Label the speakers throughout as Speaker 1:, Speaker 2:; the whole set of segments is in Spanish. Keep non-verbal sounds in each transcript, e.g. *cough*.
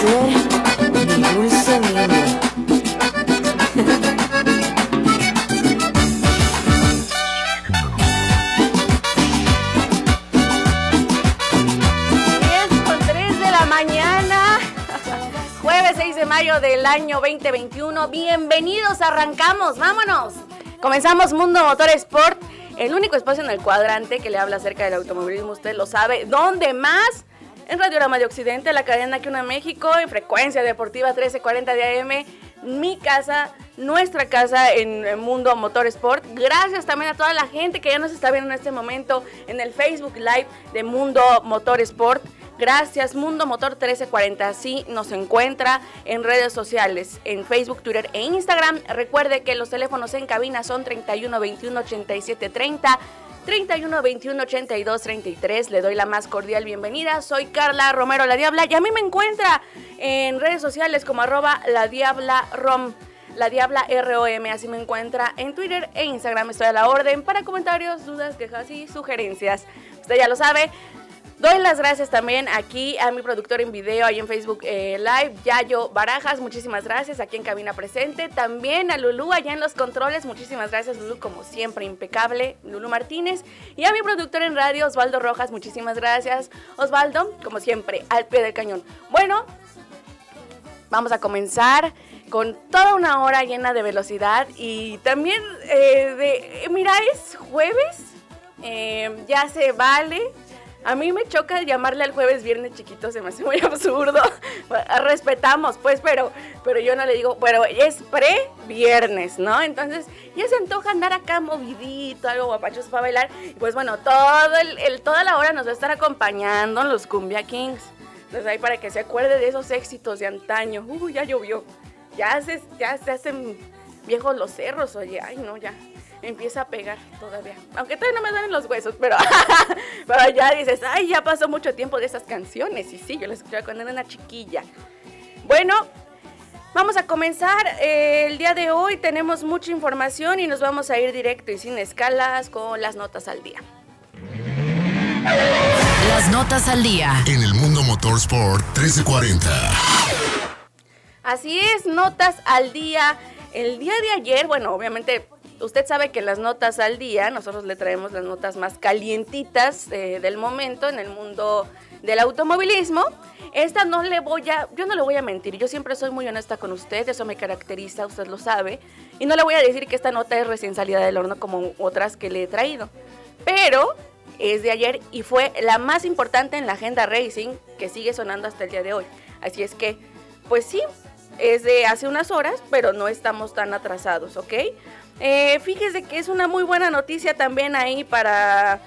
Speaker 1: Ser mi dulce niño.
Speaker 2: con 3 de la mañana. Jueves 6 de mayo del año 2021. Bienvenidos, arrancamos, vámonos. Comenzamos Mundo Motor Sport, el único espacio en el cuadrante que le habla acerca del automovilismo, usted lo sabe. ¿Dónde más? En Radiorama de Occidente, la cadena que una México, en frecuencia deportiva 1340 de AM, mi casa, nuestra casa en el Mundo Motor Sport. Gracias también a toda la gente que ya nos está viendo en este momento en el Facebook Live de Mundo Motor Sport. Gracias, Mundo Motor 1340. Así nos encuentra en redes sociales, en Facebook, Twitter e Instagram. Recuerde que los teléfonos en cabina son 31 21 87 30. 31 21 82 33. Le doy la más cordial bienvenida. Soy Carla Romero La Diabla y a mí me encuentra en redes sociales como arroba la Diabla Rom. La Diabla ROM, así me encuentra en Twitter e Instagram. Estoy a la orden para comentarios, dudas, quejas y sugerencias. Usted ya lo sabe. Doy las gracias también aquí a mi productor en video, ahí en Facebook eh, Live, Yayo Barajas, muchísimas gracias, aquí en cabina presente. También a Lulu allá en los controles, muchísimas gracias Lulu, como siempre, impecable, Lulu Martínez. Y a mi productor en radio, Osvaldo Rojas, muchísimas gracias. Osvaldo, como siempre, al pie del cañón. Bueno, vamos a comenzar con toda una hora llena de velocidad y también eh, de, mira, es jueves, eh, ya se vale. A mí me choca llamarle al jueves viernes chiquito, se me hace muy *laughs* absurdo. Respetamos, pues, pero, pero yo no le digo, pero es pre-viernes, ¿no? Entonces, ya se antoja andar acá movidito, algo guapachoso para bailar. Pues bueno, todo el, el- toda la hora nos va a estar acompañando los Cumbia Kings. Entonces ahí para que se acuerde de esos éxitos de antaño. Uy, ya llovió. Ya se, ya se hacen viejos los cerros, oye. Ay, no, ya empieza a pegar todavía. Aunque todavía no me duelen los huesos, pero, *laughs* pero ya dices, ay, ya pasó mucho tiempo de esas canciones. Y sí, yo las escuchaba cuando era una chiquilla. Bueno, vamos a comenzar. Eh, el día de hoy tenemos mucha información y nos vamos a ir directo y sin escalas con las notas al día.
Speaker 3: Las notas al día.
Speaker 4: En el Mundo Motorsport 1340.
Speaker 2: Así es, notas al día. El día de ayer, bueno, obviamente usted sabe que las notas al día, nosotros le traemos las notas más calientitas eh, del momento en el mundo del automovilismo. Esta no le voy a, yo no le voy a mentir, yo siempre soy muy honesta con usted, eso me caracteriza, usted lo sabe. Y no le voy a decir que esta nota es recién salida del horno como otras que le he traído. Pero es de ayer y fue la más importante en la agenda racing que sigue sonando hasta el día de hoy. Así es que, pues sí, es de hace unas horas, pero no estamos tan atrasados, ¿ok? Eh, fíjese que es una muy buena noticia también ahí para,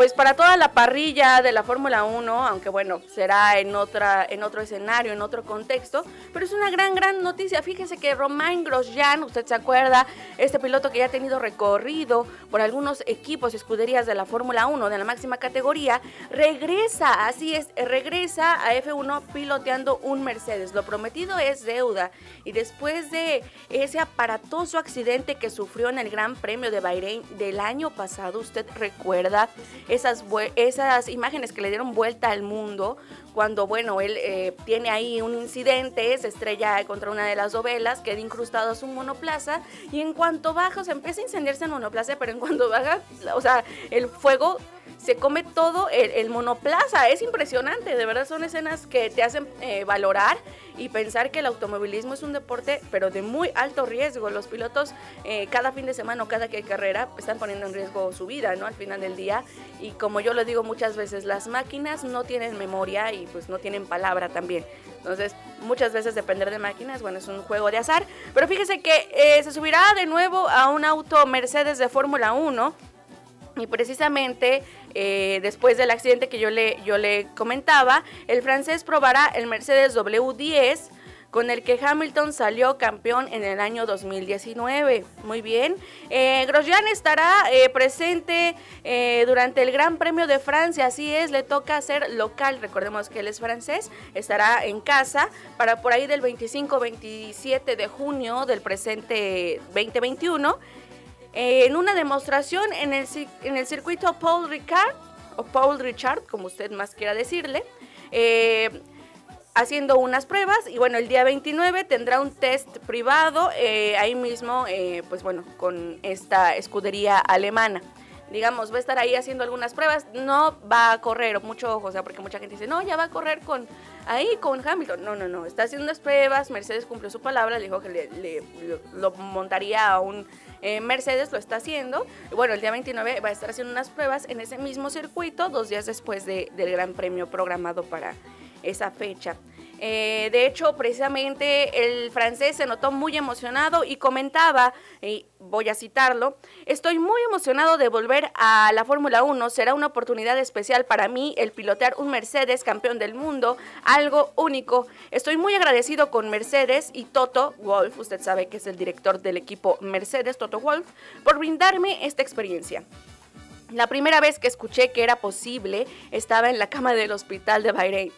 Speaker 2: pues para toda la parrilla de la Fórmula 1, aunque bueno, será en, otra, en otro escenario, en otro contexto, pero es una gran, gran noticia. Fíjese que Romain Grosjean, usted se acuerda, este piloto que ya ha tenido recorrido por algunos equipos escuderías de la Fórmula 1, de la máxima categoría, regresa, así es, regresa a F1 piloteando un Mercedes. Lo prometido es deuda y después de ese aparatoso accidente que sufrió en el Gran Premio de Bahrein del año pasado, usted recuerda esas, esas imágenes que le dieron vuelta al mundo cuando, bueno, él eh, tiene ahí un incidente, se estrella contra una de las dovelas, queda incrustado a su monoplaza y en cuanto baja, o sea, empieza a incendiarse el monoplaza, pero en cuanto baja, o sea, el fuego se come todo el, el monoplaza. Es impresionante, de verdad son escenas que te hacen eh, valorar y pensar que el automovilismo es un deporte, pero de muy alto riesgo. Los pilotos eh, cada fin de semana o cada que hay carrera están poniendo en riesgo su vida, ¿no? Al final del día. Y como yo lo digo muchas veces, las máquinas no tienen memoria y pues no tienen palabra también. Entonces, muchas veces depender de máquinas, bueno, es un juego de azar. Pero fíjese que eh, se subirá de nuevo a un auto Mercedes de Fórmula 1 Y precisamente eh, después del accidente que yo le, yo le comentaba, el francés probará el Mercedes W10 con el que Hamilton salió campeón en el año 2019. Muy bien. Eh, Grosjean estará eh, presente durante el Gran Premio de Francia, así es, le toca ser local, recordemos que él es francés, estará en casa para por ahí del 25-27 de junio del presente 2021 en una demostración en el, en el circuito Paul Ricard, o Paul Richard, como usted más quiera decirle. Eh, haciendo unas pruebas y bueno, el día 29 tendrá un test privado eh, ahí mismo, eh, pues bueno, con esta escudería alemana. Digamos, va a estar ahí haciendo algunas pruebas, no va a correr, mucho ojo, o sea, porque mucha gente dice, no, ya va a correr con ahí con Hamilton. No, no, no, está haciendo unas pruebas, Mercedes cumplió su palabra, le dijo que le, lo montaría a un eh, Mercedes, lo está haciendo. Bueno, el día 29 va a estar haciendo unas pruebas en ese mismo circuito, dos días después del Gran Premio programado para esa fecha. Eh, de hecho, precisamente el francés se notó muy emocionado y comentaba, y voy a citarlo, estoy muy emocionado de volver a la Fórmula 1, será una oportunidad especial para mí el pilotear un Mercedes campeón del mundo, algo único. Estoy muy agradecido con Mercedes y Toto Wolf, usted sabe que es el director del equipo Mercedes, Toto Wolf, por brindarme esta experiencia. La primera vez que escuché que era posible estaba en la cama del hospital de Bahrein.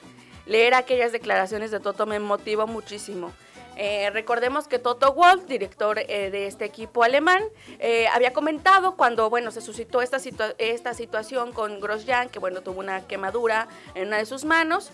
Speaker 2: Leer aquellas declaraciones de Toto me motivó muchísimo. Eh, recordemos que Toto Wolf, director eh, de este equipo alemán, eh, había comentado cuando bueno se suscitó esta, esta situación con Grosjean, que bueno tuvo una quemadura en una de sus manos,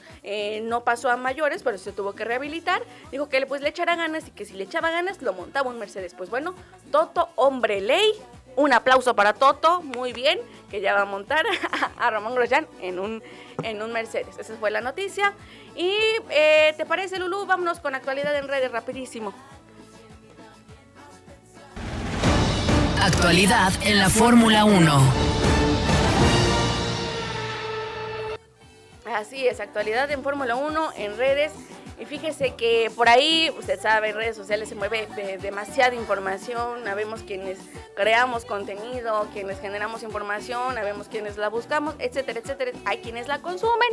Speaker 2: no pasó a mayores, pero se tuvo que rehabilitar. Dijo que pues le echara ganas y que si le echaba ganas lo montaba un Mercedes. Pues bueno, Toto, hombre ley, un aplauso para Toto, muy bien, que ya va a montar *laughs* a Ramón Grosjean en un, en un Mercedes. Esa fue la noticia. Y eh, ¿te parece, Lulu? Vámonos con actualidad en redes rapidísimo.
Speaker 3: Actualidad en la Fórmula 1.
Speaker 2: Así es, actualidad en Fórmula 1 en redes. Y fíjese que por ahí, usted sabe, en redes sociales se mueve demasiada información, sabemos quienes creamos contenido, quienes generamos información, sabemos quienes la buscamos, etcétera, etcétera. Hay quienes la consumen.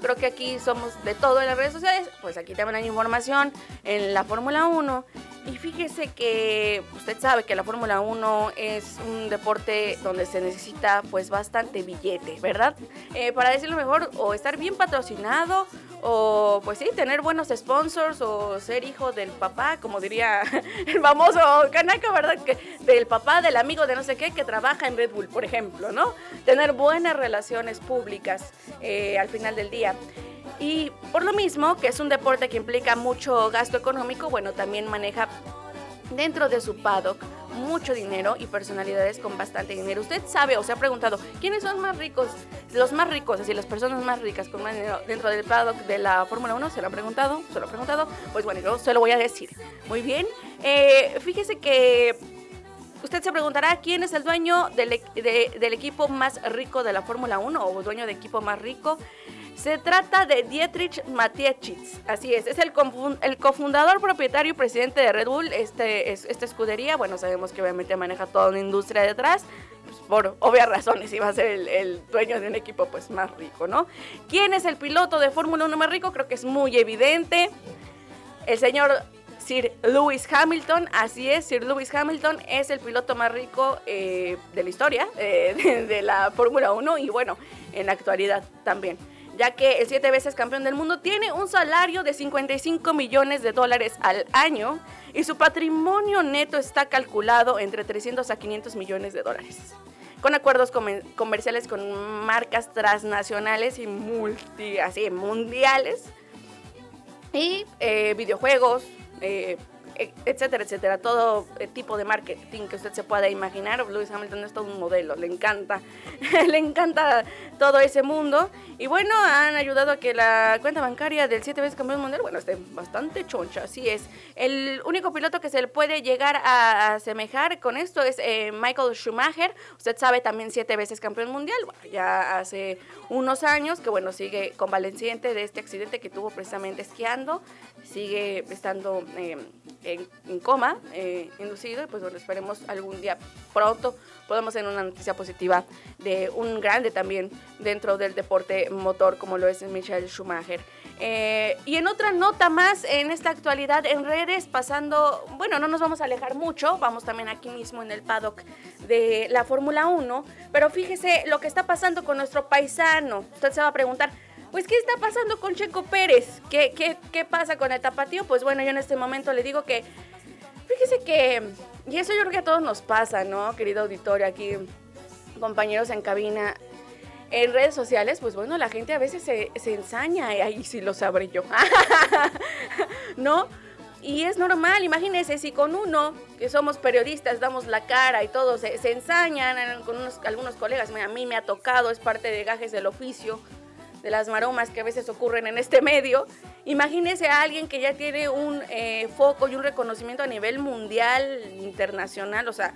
Speaker 2: Creo que aquí somos de todo en las redes sociales, pues aquí también hay información en la Fórmula 1 y fíjese que usted sabe que la Fórmula 1 es un deporte donde se necesita pues bastante billete, ¿verdad? Eh, para decirlo mejor, o estar bien patrocinado, o pues sí, tener buenos sponsors, o ser hijo del papá, como diría *laughs* el famoso Kanaka, ¿verdad? Que, del papá, del amigo de no sé qué, que trabaja en Red Bull, por ejemplo, ¿no? Tener buenas relaciones públicas eh, al final del día. Y por lo mismo, que es un deporte que implica mucho gasto económico, bueno, también maneja dentro de su paddock mucho dinero y personalidades con bastante dinero. Usted sabe o se ha preguntado, ¿quiénes son más ricos? Los más ricos, así las personas más ricas con dinero dentro del paddock de la Fórmula 1, ¿se lo han preguntado? ¿Se lo han preguntado? Pues bueno, yo se lo voy a decir. Muy bien, eh, fíjese que usted se preguntará quién es el dueño del, del equipo más rico de la Fórmula 1 o dueño de equipo más rico. Se trata de Dietrich Mateschitz, así es, es el, cofundador, propietario y presidente de Red Bull, este, esta escudería, bueno, sabemos que obviamente maneja toda una industria detrás, pues, por obvias razones iba a ser el, dueño de un equipo pues más rico, ¿no? ¿Quién es el piloto de Fórmula 1 más rico? Creo que es muy evidente, el señor Sir Lewis Hamilton, así es, Sir Lewis Hamilton es el piloto más rico eh, de la historia eh, *laughs* de, de la Fórmula 1 y bueno, en la actualidad también ya que el siete veces campeón del mundo tiene un salario de 55 millones de dólares al año y su patrimonio neto está calculado entre 300 a 500 millones de dólares. Con acuerdos comerciales con marcas transnacionales y multi, así, mundiales. Y eh, videojuegos, eh, etcétera, etcétera, todo eh, tipo de marketing que usted se pueda imaginar. Lewis Hamilton es todo un modelo, le encanta, *laughs* le encanta todo ese mundo. Y bueno, han ayudado a que la cuenta bancaria del siete veces campeón mundial, bueno, esté bastante choncha, así es. El único piloto que se le puede llegar a asemejar con esto es eh, Michael Schumacher. Usted sabe, también siete veces campeón mundial, ya hace unos años que bueno, sigue convaleciente de este accidente que tuvo precisamente esquiando, sigue estando... Eh, en, coma eh, inducido y pues bueno, esperemos algún día pronto podemos tener una noticia positiva de un grande también dentro del deporte motor como lo es Michael Schumacher. Eh, y en otra nota más, en esta actualidad en redes, pasando, bueno, no nos vamos a alejar mucho, vamos también aquí mismo en el paddock de la Fórmula 1, pero fíjese lo que está pasando con nuestro paisano. Usted se va a preguntar, pues, ¿qué está pasando con Checo Pérez? ¿Qué, qué, qué pasa con el tapatío? Pues bueno, yo en este momento le digo que, fíjese que, y eso yo creo que a todos nos pasa, ¿no, querido auditorio, aquí, compañeros en cabina, en redes sociales, pues bueno, la gente a veces se, se ensaña, y ahí sí lo sabré yo, *laughs* ¿no? Y es normal, imagínense si con uno, que somos periodistas, damos la cara y todos se, se ensañan con unos, algunos colegas, a mí me ha tocado, es parte de gajes del oficio, de las maromas que a veces ocurren en este medio. Imagínese a alguien que ya tiene un eh, foco y un reconocimiento a nivel mundial, internacional, o sea,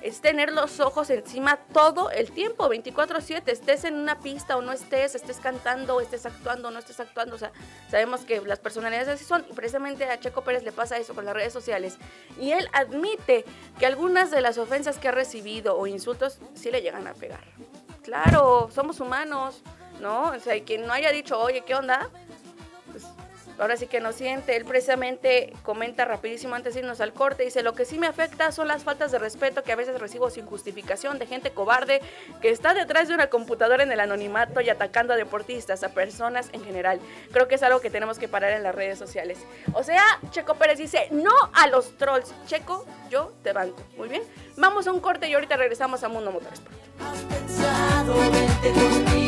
Speaker 2: es tener los ojos encima todo el tiempo, 24/7, estés en una pista o no estés, estés cantando, estés actuando o no estés actuando, o sea, sabemos que las personalidades así son precisamente a Checo Pérez le pasa eso con las redes sociales y él admite que algunas de las ofensas que ha recibido o insultos sí le llegan a pegar. Claro, somos humanos, ¿no? O sea, quien no haya dicho, oye, ¿qué onda? Pues ahora sí que no siente. Él precisamente comenta rapidísimo antes de irnos al corte, dice, lo que sí me afecta son las faltas de respeto que a veces recibo sin justificación de gente cobarde que está detrás de una computadora en el anonimato y atacando a deportistas, a personas en general. Creo que es algo que tenemos que parar en las redes sociales. O sea, Checo Pérez dice, no a los trolls. Checo, yo te banco. Muy bien. Vamos a un corte y ahorita regresamos a Mundo Motorsport.
Speaker 5: Has pensado, vente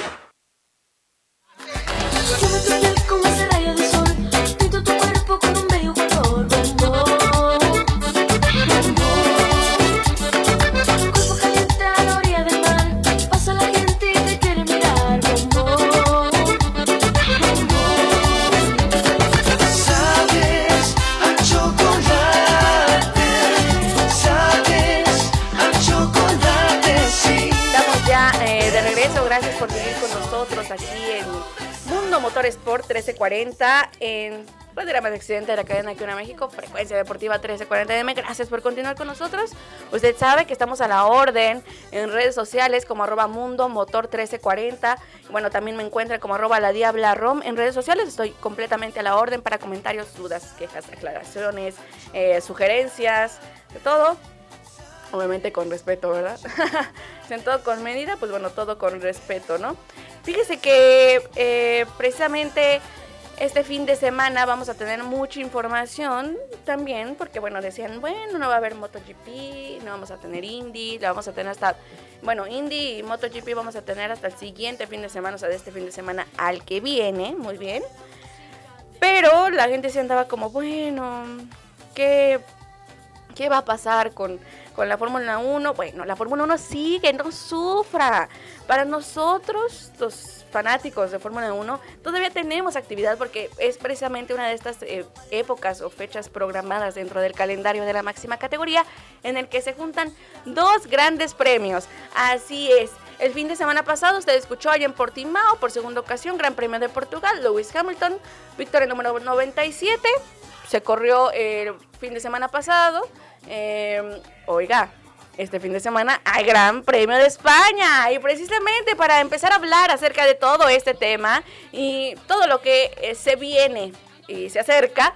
Speaker 2: nosotros aquí en Mundo Motor Sport 1340 en programa de accidente de la cadena que una México, frecuencia deportiva 1340 DM. Gracias por continuar con nosotros. Usted sabe que estamos a la orden en redes sociales como arroba Mundo Motor 1340. Bueno, también me encuentran como arroba la Diabla Rom en redes sociales. Estoy completamente a la orden para comentarios, dudas, quejas, aclaraciones, eh, sugerencias, de todo. Obviamente con respeto, ¿verdad? *laughs* todo con medida, pues bueno, todo con respeto, ¿no? Fíjese que eh, precisamente este fin de semana vamos a tener mucha información también, porque bueno, decían, bueno, no va a haber MotoGP, no vamos a tener Indy, la vamos a tener hasta, bueno, Indy y MotoGP vamos a tener hasta el siguiente fin de semana, o sea, de este fin de semana al que viene, muy bien. Pero la gente se andaba como, bueno, ¿qué, qué va a pasar con, con la Fórmula 1? Bueno, la Fórmula 1 sigue, no sufra. Para nosotros, los fanáticos de Fórmula 1, todavía tenemos actividad porque es precisamente una de estas eh, épocas o fechas programadas dentro del calendario de la máxima categoría en el que se juntan dos grandes premios. Así es. El fin de semana pasado usted escuchó allá en Portimao por segunda ocasión Gran Premio de Portugal, Lewis Hamilton, victoria número 97. Se corrió el fin de semana pasado. Eh, oiga, este fin de semana hay Gran Premio de España. Y precisamente para empezar a hablar acerca de todo este tema y todo lo que eh, se viene y se acerca,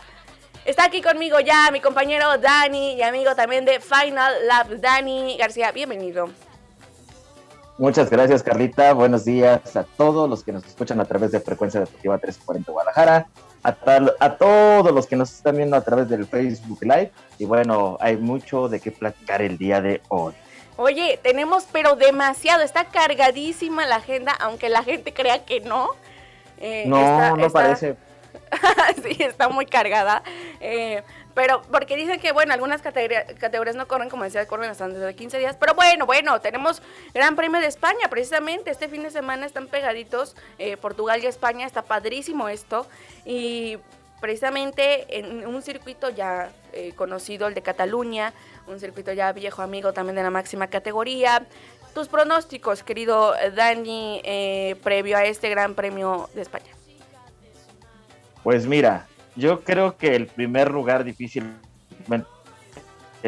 Speaker 2: está aquí conmigo ya mi compañero Dani y amigo también de Final Lab, Dani García. Bienvenido.
Speaker 6: Muchas gracias, Carlita. Buenos días a todos los que nos escuchan a través de Frecuencia Deportiva 340 Guadalajara, a, tal- a todos los que nos están viendo a través del Facebook Live. Y bueno, hay mucho de qué platicar el día de hoy.
Speaker 2: Oye, tenemos pero demasiado, está cargadísima la agenda, aunque la gente crea que no. Eh,
Speaker 6: No,
Speaker 2: está-
Speaker 6: no
Speaker 2: está-
Speaker 6: parece. *laughs*
Speaker 2: sí, está muy cargada. Eh, pero porque dicen que, bueno, algunas categoría- categorías no corren, como decía, corren hasta dentro de 15 días. Pero bueno, bueno, tenemos Gran Premio de España, precisamente. Este fin de semana están pegaditos eh, Portugal y España. Está padrísimo esto. Y precisamente en un circuito ya eh, conocido, el de Cataluña, un circuito ya viejo amigo también de la máxima categoría. Tus pronósticos, querido Dani, eh, previo a este Gran Premio de España.
Speaker 6: Pues mira, yo creo que el primer lugar difícilmente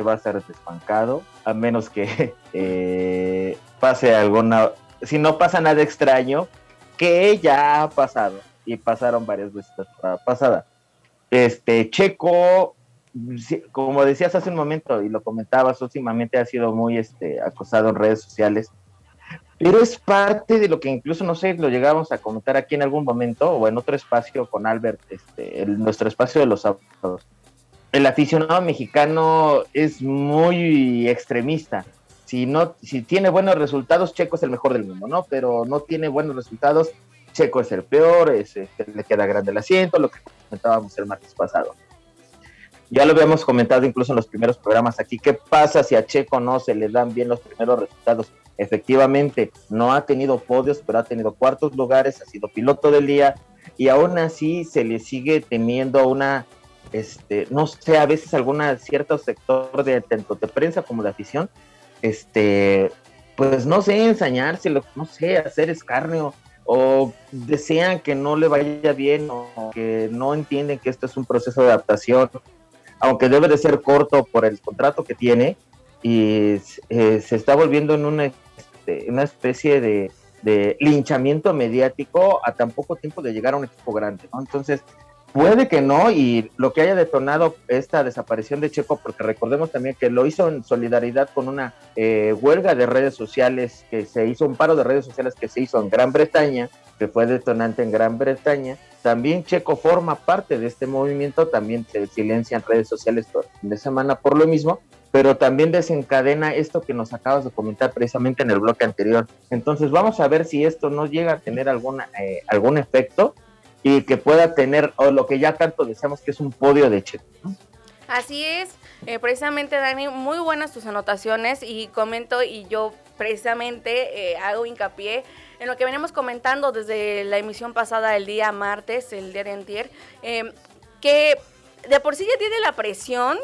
Speaker 6: va a ser desbancado, a menos que *laughs* eh, pase alguna, si no pasa nada extraño, que ya ha pasado y pasaron varias veces la pasada. Este Checo, como decías hace un momento y lo comentabas últimamente, ha sido muy este, acosado en redes sociales. Pero es parte de lo que incluso, no sé, lo llegamos a comentar aquí en algún momento o en otro espacio con Albert, este, nuestro espacio de los sábados. El aficionado mexicano es muy extremista. Si, no, si tiene buenos resultados, Checo es el mejor del mundo, ¿no? Pero no tiene buenos resultados, Checo es el peor, es, este, le queda grande el asiento, lo que comentábamos el martes pasado. Ya lo habíamos comentado incluso en los primeros programas aquí. ¿Qué pasa si a Checo no se le dan bien los primeros resultados? Efectivamente, no ha tenido podios, pero ha tenido cuartos lugares, ha sido piloto del día y aún así se le sigue teniendo una, este, no sé, a veces alguna cierto sector de tanto de prensa como de afición, este, pues no sé, ensañárselo, no sé, hacer escarnio o desean que no le vaya bien o que no entienden que esto es un proceso de adaptación, aunque debe de ser corto por el contrato que tiene y eh, se está volviendo en una, este, una especie de, linchamiento mediático a tan poco tiempo de llegar a un equipo grande, ¿no? Entonces, puede que no, y lo que haya detonado esta desaparición de Checo, porque recordemos también que lo hizo en solidaridad con una eh, huelga de redes sociales, que se hizo un paro de redes sociales que se hizo en Gran Bretaña, que fue detonante en Gran Bretaña. También Checo forma parte de este movimiento, también se silencian redes sociales fin de semana por lo mismo, pero también desencadena esto que nos acabas de comentar precisamente en el bloque anterior. Entonces vamos a ver si esto no llega a tener alguna, eh, algún efecto y que pueda tener, o lo que ya tanto deseamos que es un podio de Checo.
Speaker 2: Así es, eh, precisamente Dani, muy buenas tus anotaciones y comento y yo precisamente eh, hago hincapié en lo que venimos comentando desde la emisión pasada el día martes, el día de antier, eh, que de por sí ya tiene la presión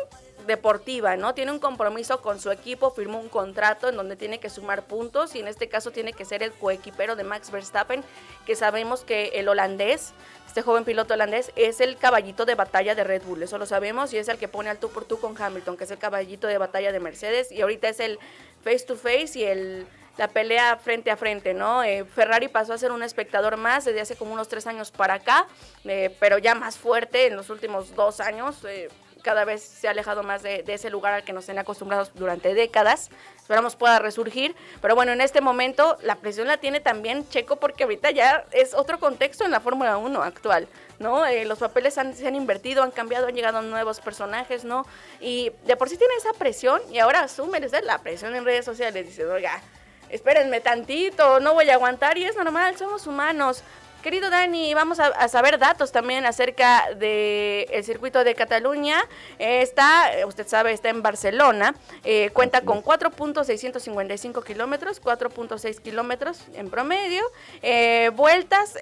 Speaker 2: deportiva, ¿no? Tiene un compromiso con su equipo, firmó un contrato en donde tiene que sumar puntos y en este caso tiene que ser el coequipero de Max Verstappen, que sabemos que el holandés, este joven piloto holandés, es el caballito de batalla de Red Bull, eso lo sabemos, y es el que pone al tú por tú con Hamilton, que es el caballito de batalla de Mercedes, y ahorita es el face to face y el la pelea frente a frente, ¿no? Eh, Ferrari pasó a ser un espectador más desde hace como unos tres años para acá, eh, pero ya más fuerte en los últimos dos años. eh, cada vez se ha alejado más de, de ese lugar al que nos tienen acostumbrados durante décadas. Esperamos pueda resurgir. Pero bueno, en este momento la presión la tiene también Checo porque ahorita ya es otro contexto en la Fórmula 1 actual, ¿no? Eh, los papeles han- se han invertido, han cambiado, han llegado nuevos personajes, ¿no? Y de por sí tiene esa presión y ahora asume la presión en redes sociales. Dice, oiga, espérenme tantito, no voy a aguantar y es normal, somos humanos. Querido Dani, vamos a, a saber datos también acerca del circuito de Cataluña. Eh, está, eh, usted sabe, está en Barcelona. Eh, cuenta con 4.655 kilómetros, 4.6 kilómetros en promedio. Eh, vueltas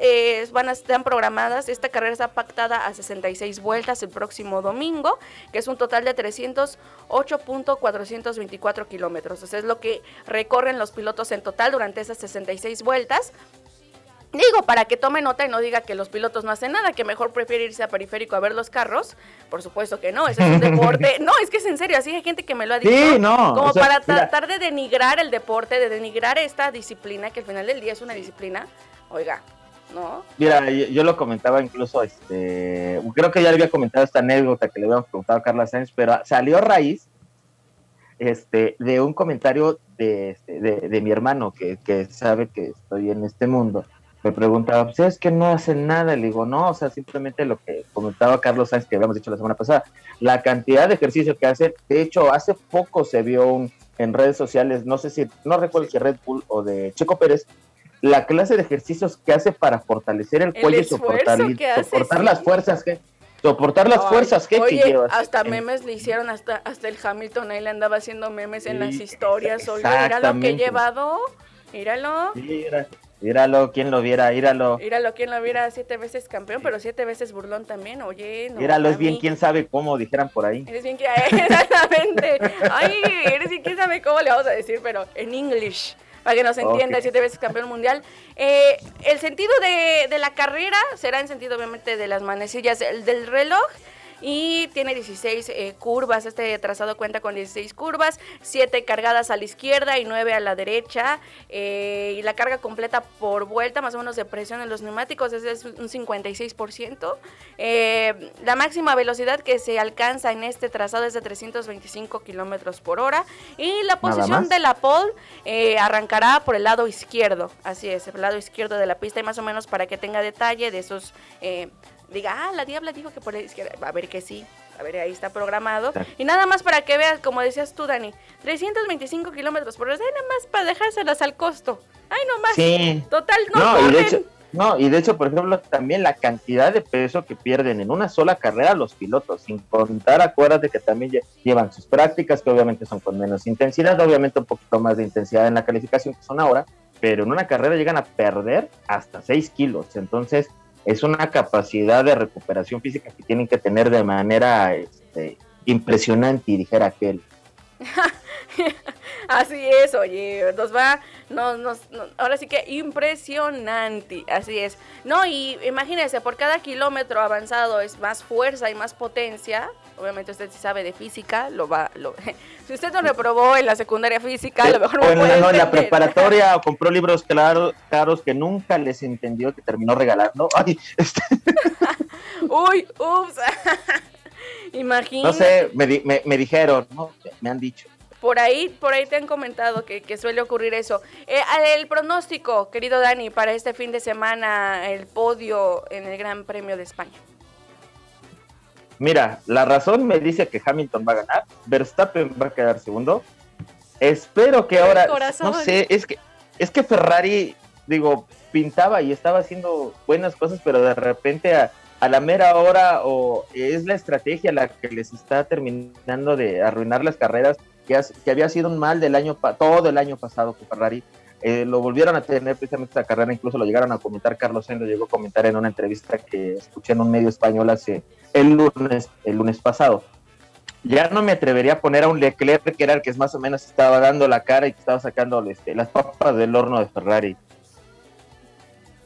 Speaker 2: van a están programadas. Esta carrera está pactada a 66 vueltas el próximo domingo, que es un total de 308.424 kilómetros. O sea, es lo que recorren los pilotos en total durante esas 66 vueltas. Digo, para que tome nota y no diga que los pilotos no hacen nada, que mejor prefiere irse a periférico a ver los carros. Por supuesto que no, ese es un *laughs* deporte. No, es que es en serio, así hay gente que me lo ha dicho.
Speaker 6: Sí, no,
Speaker 2: Como
Speaker 6: o sea,
Speaker 2: para tratar de denigrar el deporte, de denigrar esta disciplina, que al final del día es una disciplina. Oiga, ¿no?
Speaker 6: Mira, yo, yo lo comentaba incluso, este, creo que ya le había comentado esta anécdota que le habíamos preguntado a Carla Sáenz, pero salió a raíz este, de un comentario de, este, de, de mi hermano que, que sabe que estoy en este mundo. Me preguntaba, pues es que no hacen nada. Le digo, no, o sea, simplemente lo que comentaba Carlos Sáenz, que habíamos dicho la semana pasada, la cantidad de ejercicio que hacen. De hecho, hace poco se vio un, en redes sociales, no sé si, no recuerdo si Red Bull o de Checo Pérez, la clase de ejercicios que hace para fortalecer el
Speaker 2: El
Speaker 6: cuello y soportar,
Speaker 2: que hace,
Speaker 6: soportar
Speaker 2: sí.
Speaker 6: las fuerzas que soportar las
Speaker 2: Ay,
Speaker 6: fuerzas que, que
Speaker 2: Oye,
Speaker 6: llevas.
Speaker 2: hasta memes le hicieron, hasta, hasta el Hamilton ahí le andaba haciendo memes en las
Speaker 6: Sí,
Speaker 2: historias. Oye, mira lo que he llevado. Míralo.
Speaker 6: Mira, míralo, quien lo viera, míralo.
Speaker 2: Míralo, quien lo viera siete veces campeón, pero siete veces burlón también. Oye, no.
Speaker 6: Míralo, es bien quién sabe cómo, dijeran por ahí.
Speaker 2: Eres bien *laughs* exactamente. Ay, eres bien quién sabe cómo le vamos a decir, pero en English. Para que nos entienda,
Speaker 6: Ok.
Speaker 2: siete veces campeón mundial. Eh, el sentido de, de la carrera será en sentido, obviamente, de las manecillas el del reloj. Y tiene 16 eh, curvas. Este trazado cuenta con 16 curvas, 7 cargadas a la izquierda y 9 a la derecha. Eh, y la carga completa por vuelta, más o menos de presión en los neumáticos, ese es un 56%. Eh, la máxima velocidad que se alcanza en este trazado es de 325 kilómetros por hora. Y la posición de la pole eh, arrancará por el lado izquierdo. Así es, el lado izquierdo de la pista. Y más o menos para que tenga detalle de esos. Diga, ah, la diabla dijo que por la izquierda. A ver que sí. A ver, ahí está programado. Y nada más para que veas, como decías tú, Dani, 325 kilómetros por hora. Nada más para dejárselas al costo. Ay, no más.
Speaker 6: Sí.
Speaker 2: Total, no,
Speaker 6: No, y de hecho, no, y de hecho, por ejemplo, también la cantidad de peso que pierden en una sola carrera los pilotos, sin contar, acuérdate que también lle- llevan sus prácticas, que obviamente son con menos intensidad, obviamente un poquito más de intensidad en la calificación que son ahora, pero en una carrera llegan a perder hasta 6 kilos, entonces es una capacidad de recuperación física que tienen que tener de manera este, impresionante, dijera aquel. *laughs*
Speaker 2: Así es, oye, nos va, nos, nos, no- ahora sí que impresionante, así es. No, y imagínense, por cada kilómetro avanzado es más fuerza y más potencia. Obviamente usted si sabe de física, lo va, lo, *laughs* si usted no reprobó en la secundaria física, a lo mejor
Speaker 6: o
Speaker 2: me
Speaker 6: en, la,
Speaker 2: puede
Speaker 6: no, en la preparatoria o compró libros claro- caros que nunca les entendió que terminó regalando. *laughs* Ay, este, *laughs*
Speaker 2: Uy, ups. Imagínate.
Speaker 6: no sé, me, di- me, me dijeron, ¿no? me han dicho.
Speaker 2: Por ahí, por ahí te han comentado que, que suele ocurrir eso. Eh, el pronóstico, querido Dani, para este fin de semana, el podio en el Gran Premio de España.
Speaker 6: Mira, la razón me dice que Hamilton va a ganar, Verstappen va a quedar segundo. Espero que ahora, no sé, es que es que Ferrari, digo, pintaba y estaba haciendo buenas cosas, pero de repente a, a la mera hora o es la estrategia la que les está terminando de arruinar las carreras, que, has- que había sido un mal del año todo el año pasado con Ferrari. Eh, lo volvieron a tener precisamente esta carrera, incluso lo llegaron a comentar, Carlos Sainz lo llegó a comentar en una entrevista que escuché en un medio español hace el lunes, el lunes pasado. Ya no me atrevería a poner a un Leclerc que era el que más o menos estaba dando la cara y que estaba sacando este, las papas del horno de Ferrari.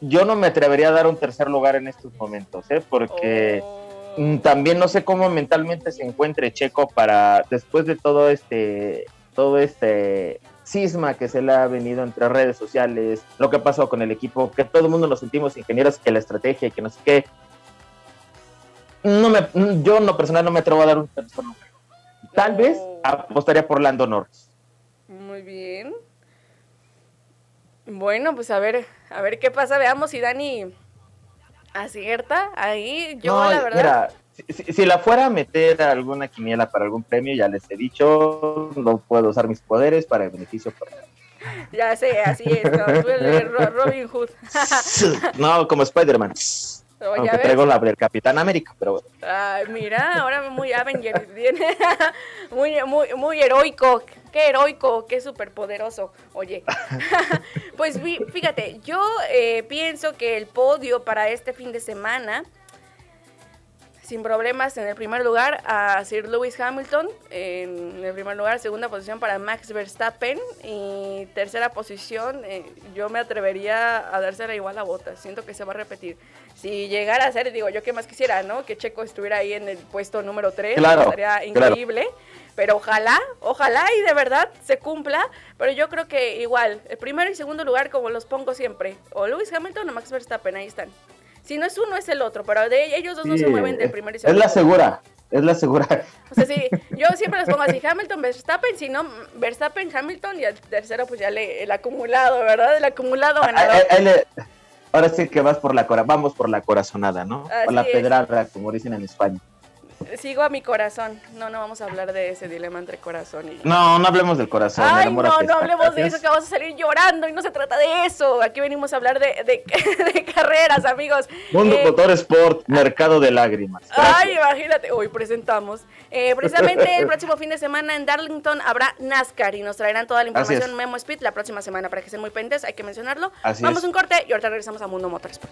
Speaker 6: Yo no me atrevería a dar un tercer lugar en estos momentos, ¿eh? porque
Speaker 2: Oh.
Speaker 6: mm, también no sé cómo mentalmente se encuentre Checo para después de todo este todo este cisma que se le ha venido entre redes sociales, lo que pasó con el equipo, que todo el mundo nos sentimos ingenieros, que la estrategia, que no sé qué. No me, yo en lo personal no me atrevo a dar un tercer. Tal
Speaker 2: No.
Speaker 6: vez apostaría por Lando Norris.
Speaker 2: Muy bien. Bueno, pues a ver, a ver qué pasa. Veamos si Dani acierta ahí. Yo,
Speaker 6: No,
Speaker 2: la verdad.
Speaker 6: Mira, si, si- si la fuera a meter a alguna quiniela para algún premio, ya les he dicho, no puedo usar mis poderes para el beneficio.
Speaker 2: Ya sé, así es. *laughs* Robin Hood.
Speaker 6: no, como Spider-Man. Aunque traigo la del Capitán América, pero bueno.
Speaker 2: Ay, mira, ahora muy Avenger, viene *laughs* muy, muy, muy heroico, qué heroico, qué superpoderoso. Oye, *laughs* pues fíjate, yo eh, pienso que el podio para este fin de semana, sin problemas, en el primer lugar a Sir Lewis Hamilton, en el primer lugar, segunda posición para Max Verstappen y tercera posición, eh, yo me atrevería a dársela igual a Bottas, siento que se va a repetir. Si llegara a ser, digo, yo que más quisiera, ¿no? Que Checo estuviera ahí en el puesto número 3,
Speaker 6: Claro,
Speaker 2: estaría
Speaker 6: claro.
Speaker 2: increíble. Pero ojalá, ojalá y de verdad se cumpla. Pero yo creo que igual, el primero y segundo lugar, como los pongo siempre, o Lewis Hamilton o Max Verstappen, ahí están. Si no es uno, es el otro, pero de ellos dos no se mueven del
Speaker 6: es-
Speaker 2: primero y
Speaker 6: Es
Speaker 2: segundo.
Speaker 6: la segura, es la segura.
Speaker 2: O sea, sí, yo siempre los pongo así, Hamilton, Verstappen, si no, Verstappen, Hamilton, y al tercero, pues ya le, el acumulado, ¿verdad? El acumulado
Speaker 6: Ahí-
Speaker 2: ganador.
Speaker 6: ahí- ahí le- ahora sí que vas por la cora, vamos por la corazonada, ¿no?
Speaker 2: Así
Speaker 6: o la
Speaker 2: es.
Speaker 6: pedrada, como dicen en España.
Speaker 2: Sigo a mi corazón. No, no vamos a hablar de ese dilema entre corazón y...
Speaker 6: No, no hablemos del corazón.
Speaker 2: Ay, no, no hablemos de eso, que vamos a salir llorando y no se trata de eso. Aquí venimos a hablar de, de- *laughs* de carreras, amigos.
Speaker 6: Mundo
Speaker 2: Eh,
Speaker 6: Motor Sport, mercado de lágrimas.
Speaker 2: Ay, imagínate, hoy presentamos. Eh, precisamente el *laughs* próximo fin de semana en Darlington habrá NASCAR y nos traerán toda la información. Memo Speed la próxima semana para que estén muy pendientes, hay que mencionarlo.
Speaker 6: Así
Speaker 2: Vamos a un corte y ahorita regresamos a Mundo Motorsport.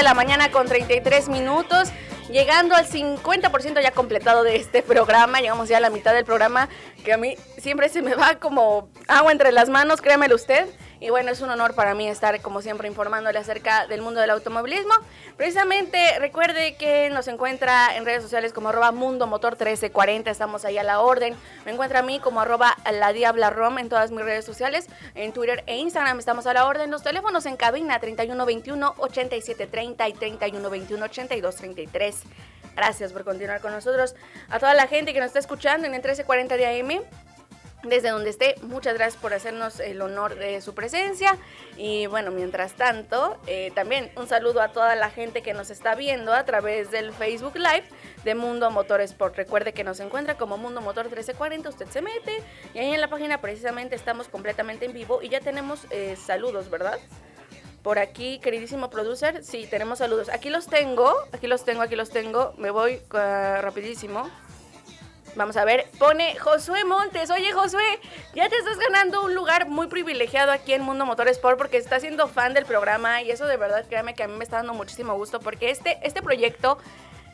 Speaker 2: De la mañana con 33 minutos, llegando al 50% ya completado de este programa, llegamos ya a la mitad del programa, que a mí siempre se me va como agua entre las manos, créamelo usted. Y bueno, es un honor para mí estar como siempre informándole acerca del mundo del automovilismo. Precisamente recuerde que nos encuentra en redes sociales como arroba Mundo Motor 1340, estamos ahí a la orden. Me encuentra a mí como arroba la Diabla Rom en todas mis redes sociales, en Twitter e Instagram estamos a la orden. Los teléfonos en cabina 3121 8730 y 3121 8233. Gracias por continuar con nosotros. A toda la gente que nos está escuchando en el 1340 de AM desde donde esté, muchas gracias por hacernos el honor de su presencia. Y bueno, mientras tanto, eh, también un saludo a toda la gente que nos está viendo a través del Facebook Live de Mundo Motor Sport. Recuerde que nos encuentra como Mundo Motor 1340, usted se mete y ahí en la página precisamente estamos completamente en vivo y ya tenemos eh, saludos, ¿verdad? Por aquí, queridísimo producer, sí, tenemos saludos. Aquí los tengo, aquí los tengo, aquí los tengo. Me voy ah, rapidísimo. Vamos a ver, pone Josué Montes. Oye, Josué, ya te estás ganando un lugar muy privilegiado aquí en Mundo Motor Sport porque estás siendo fan del programa y eso de verdad, créame que a mí me está dando muchísimo gusto porque este, este proyecto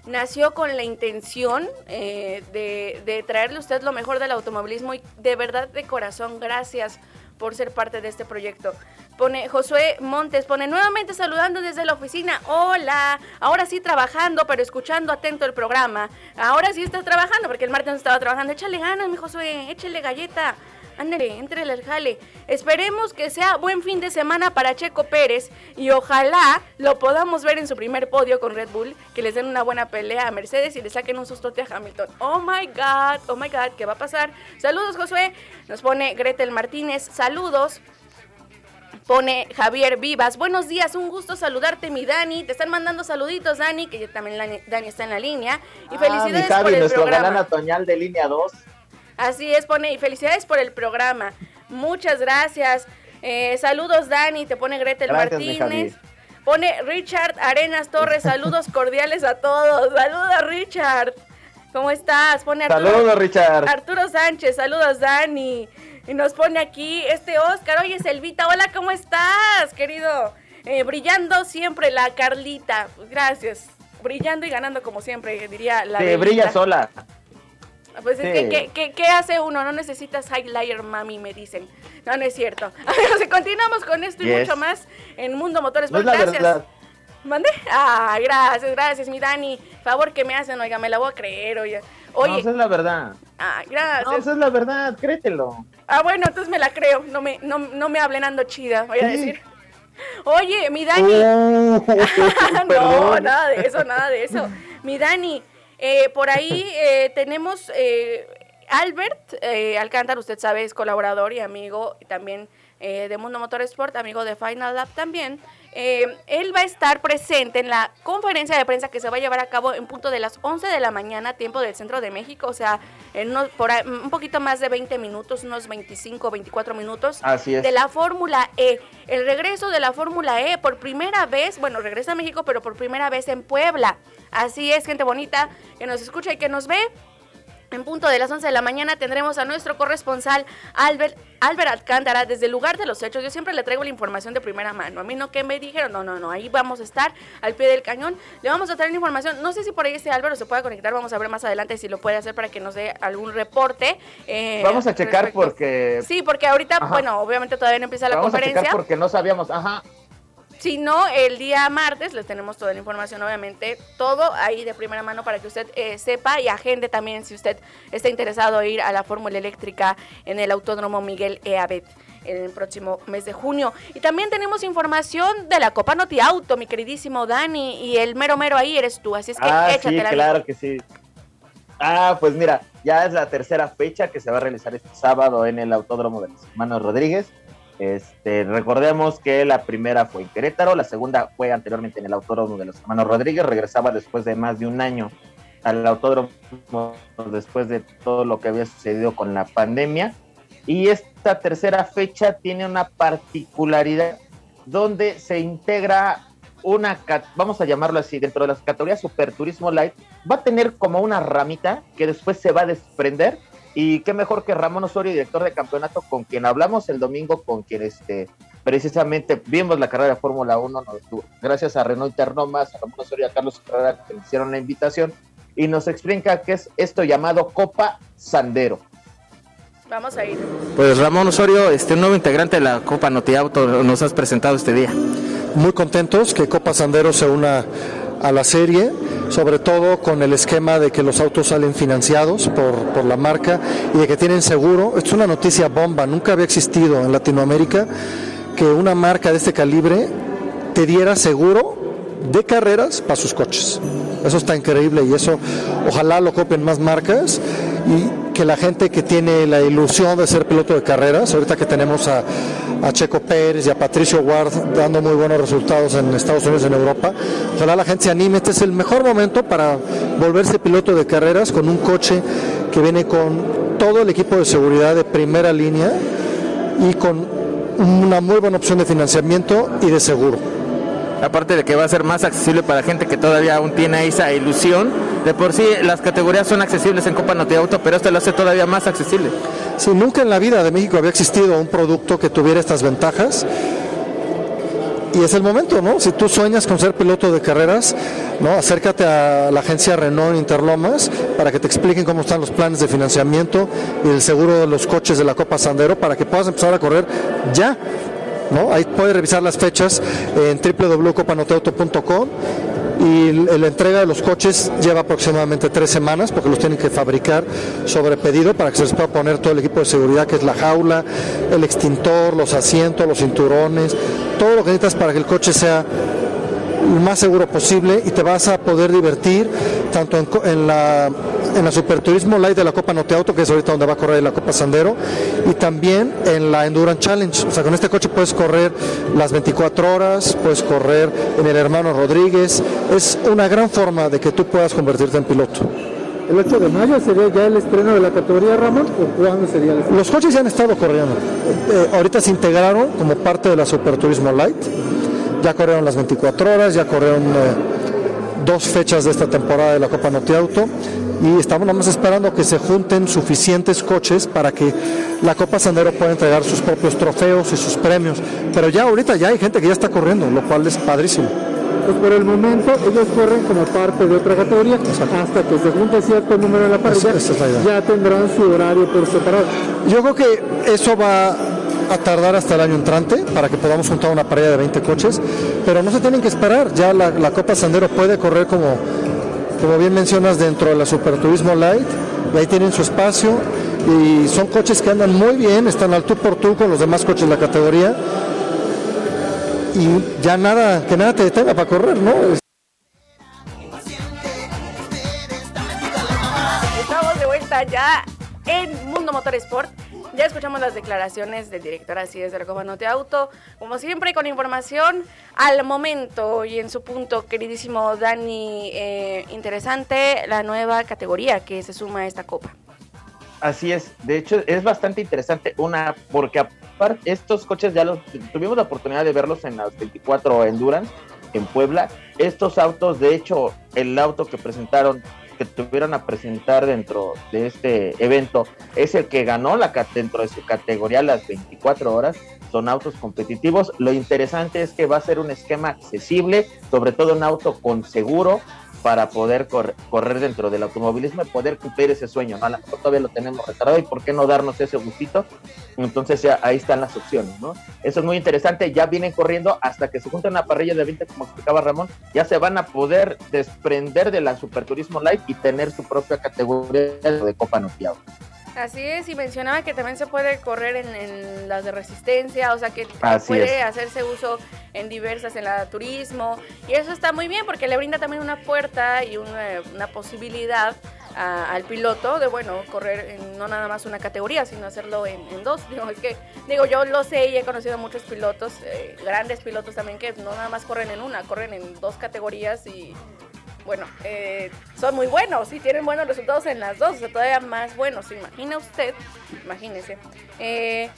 Speaker 2: nació con la intención eh, de, de traerle a usted lo mejor del automovilismo y de verdad de corazón, gracias por ser parte de este proyecto. Pone Josué Montes, pone nuevamente saludando desde la oficina. Hola, ahora sí trabajando, pero escuchando atento el programa. Ahora sí estás trabajando, porque el martes no estaba trabajando. Échale ganas, mi Josué, échale galleta. Ándale, entre al jale. Esperemos que sea buen fin de semana para Checo Pérez y ojalá lo podamos ver en su primer podio con Red Bull, que les den una buena pelea a Mercedes y le saquen un sustote a Hamilton. Oh my god, oh my god, ¿qué va a pasar? Saludos, Josué. Nos pone Gretel Martínez, saludos. Pone Javier Vivas, buenos días, un gusto saludarte mi Dani, te están mandando saluditos Dani, que también la- Dani está en la línea, y
Speaker 6: Ah,
Speaker 2: felicidades
Speaker 6: mi Javi,
Speaker 2: por el
Speaker 6: nuestro
Speaker 2: programa.
Speaker 6: galán de línea 2.
Speaker 2: Así es, pone, y felicidades por el programa. Muchas gracias. Eh, saludos, Dani, te pone Gretel
Speaker 6: Gracias,
Speaker 2: Martínez. Pone Richard Arenas Torres, *laughs* saludos cordiales a todos. Saludos, Richard. ¿Cómo estás? Pone Arturo,
Speaker 6: Saludos, Richard.
Speaker 2: Arturo Sánchez, saludos, Dani. Y nos pone aquí este Oscar. Oye, Selvita, hola, ¿cómo estás, querido? Eh, brillando siempre la Carlita. Gracias. Brillando y ganando como siempre, diría la Belita.
Speaker 6: brilla sola.
Speaker 2: Pues es
Speaker 6: Sí.
Speaker 2: que, ¿qué, qué, qué hace uno? No necesitas highlighter, mami, me dicen. No, no es cierto. *laughs* Continuamos con esto y
Speaker 6: Yes.
Speaker 2: mucho más en Mundo Motores.
Speaker 6: No es la
Speaker 2: gracias. ¿Mande? Ah, gracias, gracias, mi Dani. Favor que me hacen, oiga, me la voy a creer, oye.
Speaker 6: No, esa es la verdad.
Speaker 2: ah,
Speaker 6: No,
Speaker 2: gracias.
Speaker 6: esa es la verdad, créetelo.
Speaker 2: Ah, bueno, entonces me la creo. No me, no, no me hablen ando chida, voy a decir. Oye, mi Dani.
Speaker 6: Uh, *laughs*
Speaker 2: no, nada de eso, nada de eso. Mi Dani, eh, por ahí eh, tenemos eh, Albert eh, Alcántara, usted sabe, es colaborador y amigo también eh, de Mundo Motorsport, amigo de Final Lab también. Eh, él va a estar presente en la conferencia de prensa que se va a llevar a cabo en punto de las 11 de la mañana, tiempo del centro de México, o sea, en unos- por ahí- un poquito más de 20 minutos, unos 25, 24 minutos
Speaker 6: Así es.
Speaker 2: de la Fórmula E. El regreso de la Fórmula E por primera vez, bueno, regresa a México, pero por primera vez en Puebla. Así es, gente bonita que nos escucha y que nos ve. En punto de las 11 de la mañana tendremos a nuestro corresponsal Albert, Albert Alcántara desde el lugar de los hechos. Yo siempre le traigo la información de primera mano. A mí no que me dijeron, no, no, no, ahí vamos a estar al pie del cañón. Le vamos a traer la información. No sé si por ahí este Álvaro se pueda conectar. Vamos a ver más adelante si lo puede hacer para que nos dé algún reporte. eh,
Speaker 6: Vamos a checar
Speaker 2: respecto-
Speaker 6: porque
Speaker 2: Sí, porque ahorita,
Speaker 6: Ajá.
Speaker 2: bueno, obviamente todavía no empieza la
Speaker 6: vamos a
Speaker 2: conferencia.
Speaker 6: checar porque no sabíamos, ajá,
Speaker 2: Si no, el día martes les tenemos toda la información, obviamente, todo ahí de primera mano para que usted eh, sepa y agende también si usted está interesado en ir a la Fórmula Eléctrica en el Autódromo Miguel Eabet en el próximo mes de junio. Y también tenemos información de la Copa Noti Auto, mi queridísimo Dani, y el mero mero ahí eres tú, así es que
Speaker 6: ah, sí,
Speaker 2: échatela.
Speaker 6: claro que sí. Ah, pues mira, ya es la tercera fecha que se va a realizar este sábado en el Autódromo de los Hermanos Rodríguez. Este, recordemos que la primera fue en Querétaro, la segunda fue anteriormente en el Autódromo de los Hermanos Rodríguez, regresaba después de más de un año al Autódromo después de todo lo que había sucedido con la pandemia. Y esta tercera fecha tiene una particularidad donde se integra una, vamos a llamarlo así, dentro de las categorías Superturismo Light, va a tener como una ramita que después se va a desprender. Y qué mejor que Ramón Osorio, director de campeonato, con quien hablamos el domingo, con quien este, precisamente vimos la carrera de Fórmula 1, nos- gracias a Renault Ternomas, a Ramón Osorio y a Carlos Herrera que le hicieron la invitación, y nos explica qué es esto llamado Copa Sandero.
Speaker 2: Vamos a ir.
Speaker 7: Pues Ramón Osorio, este un nuevo integrante de la Copa Notiauto, nos has presentado este día.
Speaker 8: muy contentos que Copa Sandero se una a la serie, sobre todo con el esquema de que los autos salen financiados por, por la marca y de que tienen seguro. Es una noticia bomba, nunca había existido en Latinoamérica que una marca de este calibre te diera seguro de carreras para sus coches. Eso está increíble y eso ojalá lo copien más marcas y que la gente que tiene la ilusión de ser piloto de carreras, ahorita que tenemos a, a Checo Pérez y a Patricio Ward dando muy buenos resultados en Estados Unidos y en Europa, ojalá la gente se anime, este es el mejor momento para volverse piloto de carreras con un coche que viene con todo el equipo de seguridad de primera línea y con una muy buena opción de financiamiento y de seguro.
Speaker 7: Aparte de que va a ser más accesible para gente que todavía aún tiene esa ilusión. De por sí las categorías son accesibles en Copa Notiauto, pero esto lo hace todavía más accesible.
Speaker 8: Si nunca en la vida de México había existido un producto que tuviera estas ventajas, y es el momento, ¿no? Si tú sueñas con ser piloto de carreras, ¿no? Acércate a la agencia Renault Interlomas para que te expliquen cómo están los planes de financiamiento y el seguro de los coches de la Copa Sandero para que puedas empezar a correr ya. ¿No? Ahí puedes revisar las fechas en www.copanoteauto.com y la entrega de los coches lleva aproximadamente tres semanas porque los tienen que fabricar sobre pedido para que se les pueda poner todo el equipo de seguridad que es la jaula, el extintor, los asientos, los cinturones, todo lo que necesitas para que el coche sea lo más seguro posible y te vas a poder divertir tanto en, en la en la Superturismo Light de la Copa Noteauto, que es ahorita donde va a correr la Copa Sandero, y también en la Endurance Challenge. O sea, con este coche puedes correr las 24 horas, puedes correr en el Hermano Rodríguez. Es una gran forma de que tú puedas convertirte en piloto.
Speaker 9: ¿El 8 de mayo sería ya el estreno de la categoría Ramón o cuándo sería el estreno?
Speaker 8: Los coches ya han estado corriendo. Eh, ahorita se integraron como parte de la Superturismo Light. Ya corrieron las 24 horas, ya corrieron eh, dos fechas de esta temporada de la Copa Notiauto y estamos nada más esperando que se junten suficientes coches para que la Copa Sandero pueda entregar sus propios trofeos y sus premios. Pero ya ahorita ya hay gente que ya está corriendo, lo cual es padrísimo.
Speaker 9: Pues por el momento ellos corren como parte de otra categoría hasta que se junte cierto número en la parrilla.
Speaker 8: Es la
Speaker 9: ya tendrán su horario por separado.
Speaker 8: Yo creo que eso va a tardar hasta el año entrante para que podamos juntar una pareja de 20 coches, pero no se tienen que esperar, ya la, Copa Sandero puede correr como, como bien mencionas dentro de la Superturismo Light, y ahí tienen su espacio y son coches que andan muy bien, están al tú por tú con los demás coches de la categoría y ya nada, que nada te detenga para correr, ¿no? Es-
Speaker 2: Estamos de vuelta ya en Mundo Motor Sport. Ya escuchamos las declaraciones del director así desde la Copa Note Auto. Como siempre, con información al momento y en su punto, queridísimo Dani, eh, interesante la nueva categoría que se suma a esta Copa.
Speaker 6: Así es, de hecho es bastante interesante una porque aparte estos coches ya los tuvimos la oportunidad de verlos en las 24 Endurance en Puebla. Estos autos, de hecho, el auto que presentaron que tuvieron a presentar dentro de este evento es el que ganó la dentro de su categoría las 24 horas. Son autos competitivos. Lo interesante es que va a ser un esquema accesible, sobre todo un auto con seguro para poder cor- correr dentro del automovilismo y poder cumplir ese sueño. ¿no? A lo mejor todavía lo tenemos retrasado y por qué no darnos ese gustito. Entonces ya ahí están las opciones, ¿no? Eso es muy interesante. Ya vienen corriendo hasta que se junta una parrilla de 20, como explicaba Ramón, ya se van a poder desprender de la Superturismo Live y tener su propia categoría de Copa Notiao.
Speaker 2: Así es, y mencionaba que también se puede correr en, en las de resistencia, o sea que
Speaker 6: Así
Speaker 2: puede
Speaker 6: es.
Speaker 2: hacerse uso en diversas, en la turismo, y eso está muy bien porque le brinda también una puerta y una, una posibilidad a- al piloto de, bueno, correr en no nada más una categoría, sino hacerlo en, en dos. *laughs* Digo, es que, digo, yo lo sé y he conocido muchos pilotos, eh, grandes pilotos también, que no nada más corren en una, corren en dos categorías y bueno, eh, son muy buenos y tienen buenos resultados en las dos, o sea, todavía más buenos. ¿Se imagina usted? Imagínese. Eh,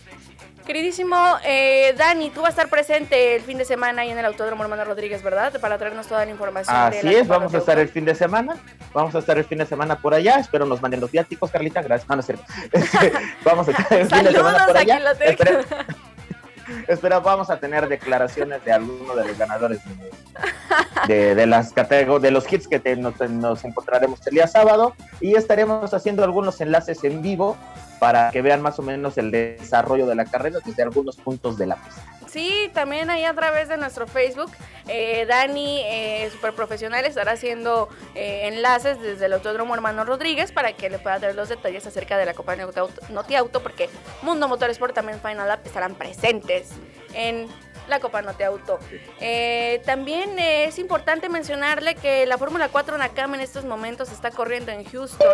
Speaker 2: queridísimo eh, Dani, tú vas a estar presente el fin de semana ahí en el Autódromo Hermano Rodríguez, ¿verdad? Para traernos toda la información. de
Speaker 6: Así es, vamos a estar el fin de semana. Vamos a estar el fin de semana por allá. Espero nos manden los viáticos, Carlita. Gracias. No, no es cierto. Este, vamos a estar el fin de semana por allá. *laughs* *laughs* Espera- vamos a tener declaraciones de alguno de los ganadores de, las categor- de los hits que te- nos, nos encontraremos el día sábado y estaremos haciendo algunos enlaces en vivo para que vean más o menos el desarrollo de la carrera desde algunos puntos de la pista.
Speaker 2: Sí, también ahí a través de nuestro Facebook, eh, Dani, eh, super profesional, estará haciendo eh, enlaces desde el Autódromo Hermano Rodríguez para que le pueda dar los detalles acerca de la Copa Noti Auto, porque Mundo Motorsport también Final Lap estarán presentes en la Copa Noti Auto. Eh, también es importante mencionarle que la Fórmula 4 Nakam en estos momentos está corriendo en Houston.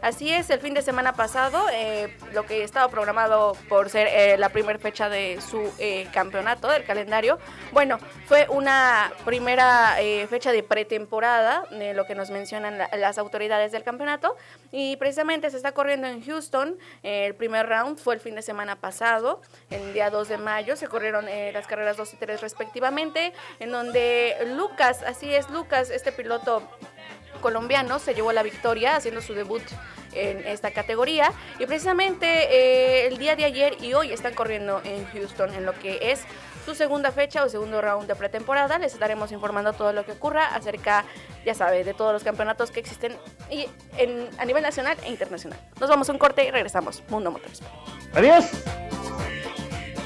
Speaker 2: Así es, el fin de semana pasado, eh, lo que estaba programado por ser eh, la primera fecha de su campeonato del calendario, bueno, fue una primera fecha de pretemporada, de lo que nos mencionan la- las autoridades del campeonato, y precisamente se está corriendo en Houston. El primer round fue el fin de semana pasado, el día 2 de mayo, se corrieron las carreras 2 y 3 respectivamente, en donde Lucas, así es, Lucas, este piloto colombiano se llevó la victoria haciendo su debut en esta categoría y precisamente eh, el día de ayer y hoy están corriendo en Houston en lo que es su segunda fecha o segundo round de pretemporada. Les estaremos informando todo lo que ocurra acerca, ya sabe, de todos los campeonatos que existen y a nivel nacional e internacional. Nos vamos a un corte y regresamos. Mundo Motores.
Speaker 6: Adiós.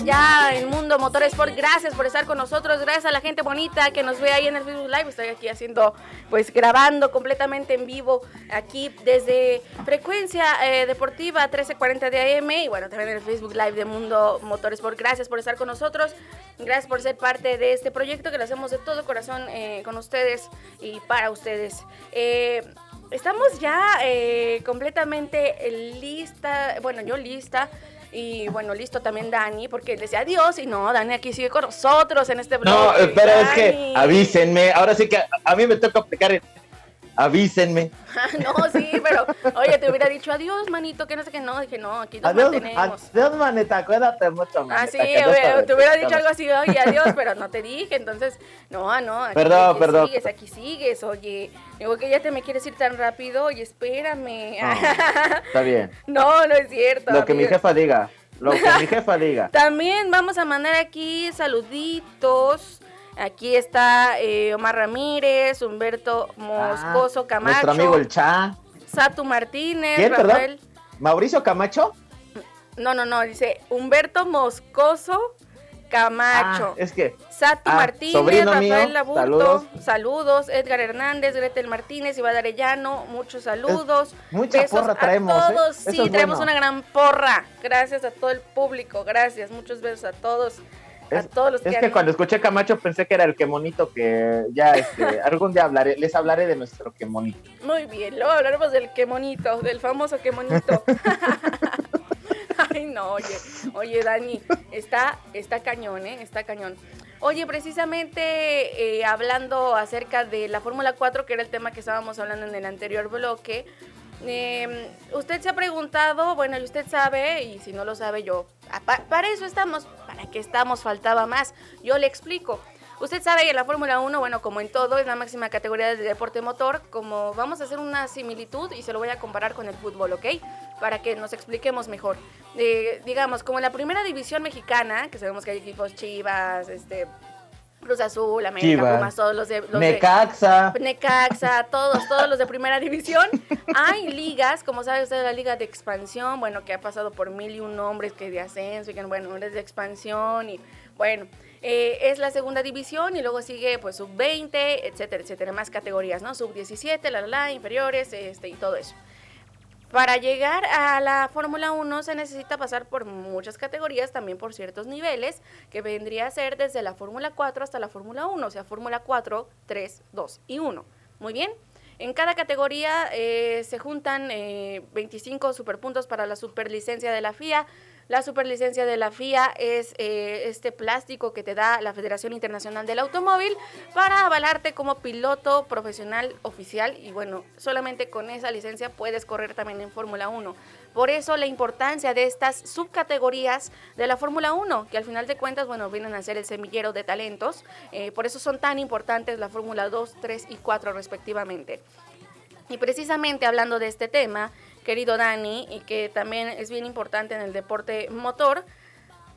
Speaker 3: 82 33.
Speaker 2: Estamos de vuelta ya en Mundo Motorsport. Gracias por estar con nosotros. Gracias a la gente bonita que nos ve ahí en el Facebook Live. Estoy aquí haciendo, pues grabando completamente en vivo aquí desde Frecuencia eh, Deportiva 1340 de AM y bueno, también en el Facebook Live de Mundo Motorsport. Gracias por estar con nosotros. Gracias por ser parte de este proyecto que lo hacemos de todo corazón eh, con ustedes y para ustedes. Eh, Estamos ya completamente lista, bueno, yo lista y bueno, listo también Dani, porque él decía adiós y no, Dani aquí sigue con nosotros en este
Speaker 6: No,
Speaker 2: bloque.
Speaker 6: eh, pero es que
Speaker 2: Dani.
Speaker 6: avísenme. Ahora sí que a, a mí me toca aplicar avísenme. *laughs*
Speaker 2: no, sí, pero oye, te hubiera dicho adiós, manito, que no sé qué, no, dije no, aquí nos
Speaker 6: Adiós,
Speaker 2: mantenemos.
Speaker 6: adiós, manita, cuídate mucho, manita.
Speaker 2: Ah, sí, hubiera- te hubiera dicho algo así, oye, adiós, pero no *laughs* te dije, entonces, no, no, aquí,
Speaker 6: Perdón,
Speaker 2: aquí
Speaker 6: perdón.
Speaker 2: sigues, aquí sigues, oye, digo que ya te me quieres ir tan rápido, oye, espérame. *laughs*
Speaker 6: Está bien.
Speaker 2: no, no es cierto.
Speaker 6: Lo que mi jefa diga. Lo que mi jefa diga.
Speaker 2: También vamos a mandar aquí saluditos. Aquí está eh, Omar Ramírez, Humberto Moscoso Camacho,
Speaker 6: Ah, Nuestro amigo el Cha.
Speaker 2: Satu Martínez,
Speaker 6: ¿Quién,
Speaker 2: Rafael.
Speaker 6: perdón? ¿Mauricio Camacho?
Speaker 2: No, no, no, dice Humberto Moscoso Camacho.
Speaker 6: Ah, es que
Speaker 2: Satu
Speaker 6: ah,
Speaker 2: Martínez, Rafael Laburto,
Speaker 6: saludos.
Speaker 2: saludos. Edgar Hernández, Gretel Martínez, Iván Arellano, muchos saludos.
Speaker 6: mucha
Speaker 2: Besos
Speaker 6: porra traemos,
Speaker 2: a
Speaker 6: ¿eh?
Speaker 2: todos, sí,
Speaker 6: es
Speaker 2: traemos
Speaker 6: bueno.
Speaker 2: una gran porra. Gracias a todo el público, gracias, muchos besos a todos. A
Speaker 6: Es,
Speaker 2: todos los
Speaker 6: es
Speaker 2: que
Speaker 6: que
Speaker 2: han-
Speaker 6: cuando escuché Camacho pensé que era el quemonito que ya este, *laughs* algún día hablaré, les hablaré de nuestro quemonito.
Speaker 2: Muy bien, luego hablaremos del quemonito, del famoso quemonito. *laughs* Ay, no, oye, oye, Dani, está, está cañón, ¿eh? Está cañón. Oye, precisamente eh, hablando acerca de la Fórmula 4, que era el tema que estábamos hablando en el anterior bloque, eh, usted se ha preguntado, bueno, y usted sabe, y si no lo sabe yo, ah, pa- para eso estamos, para qué estamos, faltaba más. Yo le explico. Usted sabe que la Fórmula 1, bueno, como en todo, es la máxima categoría del deporte motor. Como vamos a hacer una similitud y se lo voy a comparar con el fútbol, ¿ok? Para que nos expliquemos mejor. Eh, digamos, como en la primera división mexicana, que sabemos que hay equipos Chivas, este, Cruz Azul, América,
Speaker 6: Chivas.
Speaker 2: Pumas, todos los de... Los de-
Speaker 6: Necaxa.
Speaker 2: Necaxa, todos, todos los de primera división. Hay ligas, como sabe usted, la liga de expansión, bueno, que ha pasado por mil y un nombres que de ascenso y que, bueno, es de expansión y, bueno, eh, es la segunda división y luego sigue, pues, sub-20, etcétera, etcétera, más categorías, ¿no? Sub-17, la, la, la, inferiores, este, y todo eso. Para llegar a la Fórmula 1 se necesita pasar por muchas categorías, también por ciertos niveles, que vendría a ser desde la Fórmula 4 hasta la Fórmula 1, o sea, Fórmula 4, 3, 2 y 1. Muy bien. En cada categoría eh, se juntan eh, 25 superpuntos para la superlicencia de la FIA. La superlicencia de la FIA es eh, este plástico que te da la Federación Internacional del Automóvil para avalarte como piloto profesional oficial y bueno, solamente con esa licencia puedes correr también en Fórmula 1. Por eso la importancia de estas subcategorías de la Fórmula 1, que al final de cuentas, bueno, vienen a ser el semillero de talentos. eh, por eso son tan importantes la Fórmula 2, 3 y 4 respectivamente. Y precisamente hablando de este tema, querido Dani, y que también es bien importante en el deporte motor,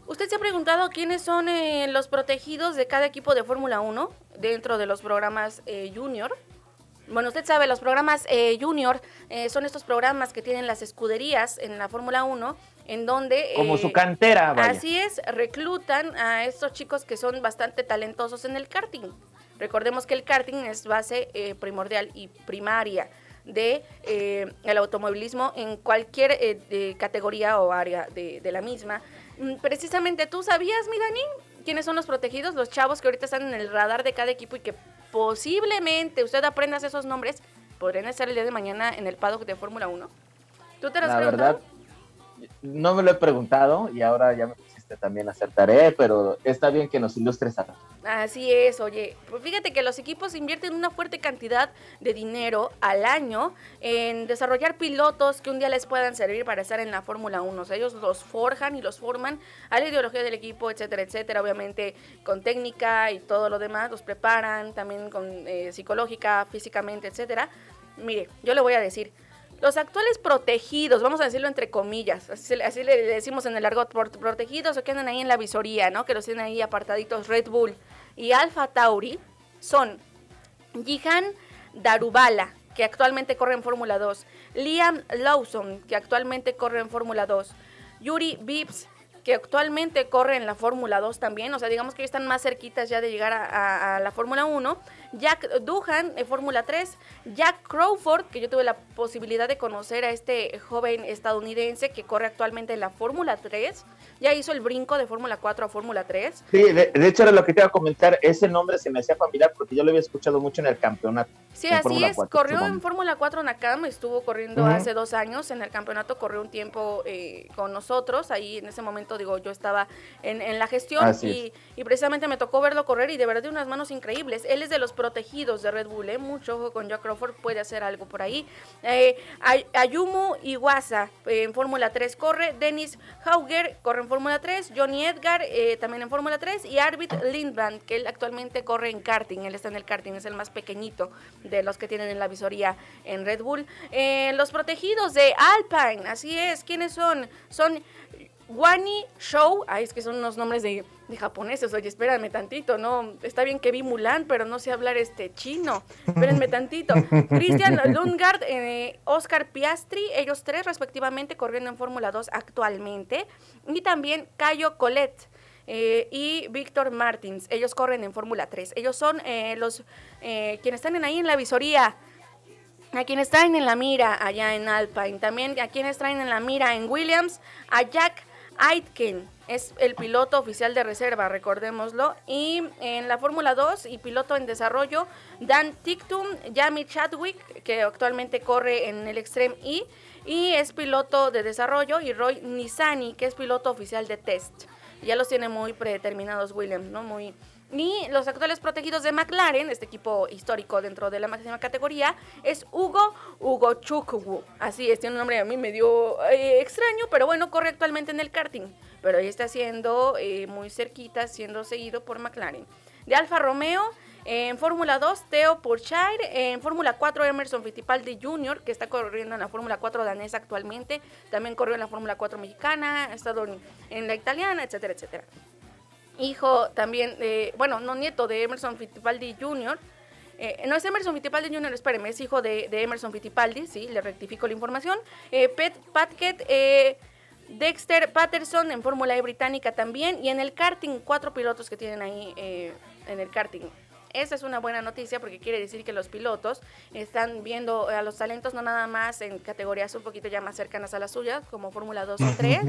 Speaker 2: ¿usted se ha preguntado quiénes son eh, los protegidos de cada equipo de Fórmula 1 dentro de los programas eh, junior? Bueno, usted sabe, los programas eh, junior son estos programas que tienen las escuderías en la Fórmula 1, en donde...
Speaker 6: Como su cantera, vaya.
Speaker 2: Así es, reclutan a estos chicos que son bastante talentosos en el karting. Recordemos que el karting es base primordial y primaria de eh, el automovilismo en cualquier eh, de categoría o área de, de la misma. Mm, Precisamente, ¿tú sabías, mi Dani, quiénes son los protegidos? Los chavos que ahorita están en el radar de cada equipo y que posiblemente usted aprenda esos nombres, podrían estar el día de mañana en el paddock de Fórmula 1. ¿Tú te lo has
Speaker 6: La
Speaker 2: preguntado?
Speaker 6: verdad, no me lo he preguntado y ahora ya me pusiste también a hacer tarea, pero está bien que nos ilustres a
Speaker 2: Así es, oye, pues fíjate que los equipos invierten una fuerte cantidad de dinero al año en desarrollar pilotos que un día les puedan servir para estar en la Fórmula 1. O sea, ellos los forjan y los forman a la ideología del equipo, etcétera, etcétera. Obviamente con técnica y todo lo demás, los preparan también con eh, psicológica, físicamente, etcétera. Mire, yo le voy a decir, los actuales protegidos, vamos a decirlo entre comillas, así, le- decimos en el argot, protegidos o que andan ahí en la visoría, ¿no? Que los tienen ahí apartaditos Red Bull y Alfa Tauri, son Jihan Darubala, que actualmente corre en Fórmula 2, Liam Lawson, que actualmente corre en Fórmula 2, Yuri Bibbs, que actualmente corre en la Fórmula 2 también, o sea, digamos que ya están más cerquitas ya de llegar a, la Fórmula 1, Jack Duhan en Fórmula 3, Jack Crawford, que yo tuve la posibilidad de conocer a este joven estadounidense que corre actualmente en la Fórmula 3, ya hizo el brinco de Fórmula 4 a Fórmula 3,
Speaker 6: Sí, de, de hecho era lo que te iba a comentar, ese nombre se me hacía familiar porque yo lo había escuchado mucho en el campeonato.
Speaker 2: Sí, así es.
Speaker 6: 4,
Speaker 2: corrió
Speaker 6: supongo.
Speaker 2: en Fórmula 4 Nakam, estuvo corriendo hace dos años en el campeonato, corrió un tiempo eh, con nosotros. Ahí en ese momento, digo, yo estaba en, en la gestión y, y precisamente me tocó verlo correr y de verdad de unas manos increíbles. Él es de los protegidos de Red Bull, ¿eh? mucho ojo con Jack Crawford, puede hacer algo por ahí. Eh, Ay- Ayumu Iwasa eh, en Fórmula 3 corre, Dennis Hauger corre en Fórmula 3, Johnny Edgar eh, también en Fórmula 3 y Arvid Lindbrand, que él actualmente corre en karting, él está en el karting, es el más pequeñito de los que tienen en la visoría en Red Bull. Eh, los protegidos de Alpine, así es, ¿quiénes son? Son Wani Show, ay, es que son unos nombres de, de japoneses, oye, espérame tantito, no, está bien que vi Mulan, pero no sé hablar este chino, espérenme *laughs* tantito. Christian Lundgaard, eh, Oscar Piastri, ellos tres respectivamente corriendo en Fórmula 2 actualmente, y también Cayo Colette. Eh, y Víctor Martins. Ellos corren en Fórmula 3. Ellos son eh, los eh, quienes están en ahí en la visoría. A quienes traen en la mira allá en Alpine. También a quienes traen en la mira en Williams. A Jack Aitken. Es el piloto oficial de reserva, recordémoslo. Y en la Fórmula 2 y piloto en desarrollo, Dan Tictum, Jamie Chadwick, que actualmente corre en el Extreme E. Y es piloto de desarrollo. Y Roy Nisani, que es piloto oficial de test. Ya los tiene muy predeterminados Williams, ¿no? Muy, y los actuales protegidos de McLaren, este equipo histórico dentro de la máxima categoría, es Hugo Hugo Chukwu. Así es, tiene un nombre a mí medio eh, extraño, pero bueno, corre actualmente en el karting. Pero ahí está siendo eh, muy cerquita, siendo seguido por McLaren. De Alfa Romeo, en Fórmula 2, Theo Pourchaire. En Fórmula 4, Emerson Fittipaldi Jr., que está corriendo en la Fórmula 4 danesa actualmente. También corrió en la Fórmula 4 mexicana, ha estado en, la italiana, etcétera, etcétera hijo también, bueno, no nieto de Emerson Fittipaldi Jr., eh, no es Emerson Fittipaldi Jr., espéreme, es hijo de, Emerson Fittipaldi, sí, le rectifico la información. Eh, Pet Patket, eh, Dexter Patterson en Fórmula E británica también, y en el karting, cuatro pilotos que tienen ahí en el karting. Esa es una buena noticia porque quiere decir que los pilotos están viendo a los talentos no nada más en categorías un poquito ya más cercanas a las suyas, como Fórmula 2 o 3,